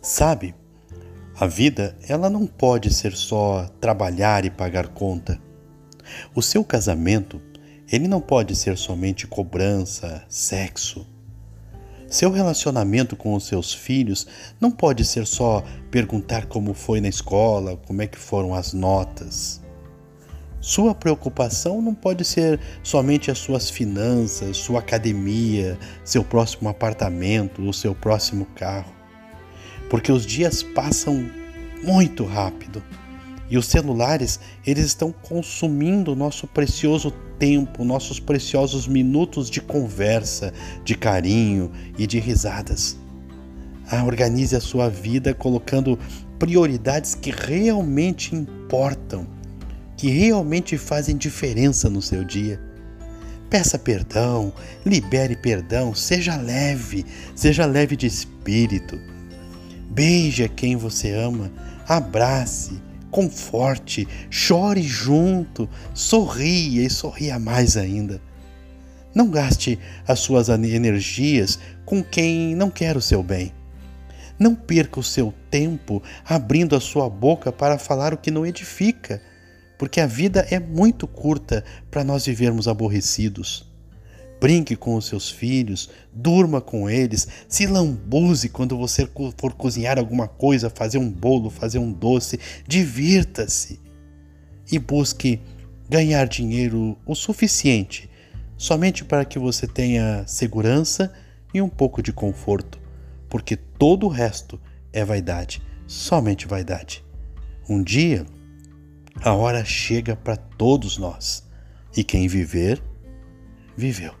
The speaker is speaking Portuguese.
Sabe, a vida ela não pode ser só trabalhar e pagar conta. O seu casamento ele não pode ser somente cobrança, sexo. Seu relacionamento com os seus filhos não pode ser só perguntar como foi na escola, como é que foram as notas. Sua preocupação não pode ser somente as suas finanças, sua academia, seu próximo apartamento, o seu próximo carro. Porque os dias passam muito rápido e os celulares, eles estão consumindo nosso precioso tempo, nossos preciosos minutos de conversa, de carinho e de risadas. Ah, organize a sua vida colocando prioridades que realmente importam, que realmente fazem diferença no seu dia. Peça perdão, libere perdão, seja leve, seja leve de espírito. Beije quem você ama, abrace, conforte, chore junto, sorria e sorria mais ainda. Não gaste as suas energias com quem não quer o seu bem. Não perca o seu tempo abrindo a sua boca para falar o que não edifica, porque a vida é muito curta para nós vivermos aborrecidos. Brinque com os seus filhos, durma com eles, se lambuze quando você for cozinhar alguma coisa, fazer um bolo, fazer um doce, divirta-se e busque ganhar dinheiro o suficiente somente para que você tenha segurança e um pouco de conforto, porque todo o resto é vaidade, somente vaidade. Um dia, a hora chega para todos nós, e quem viver, viveu.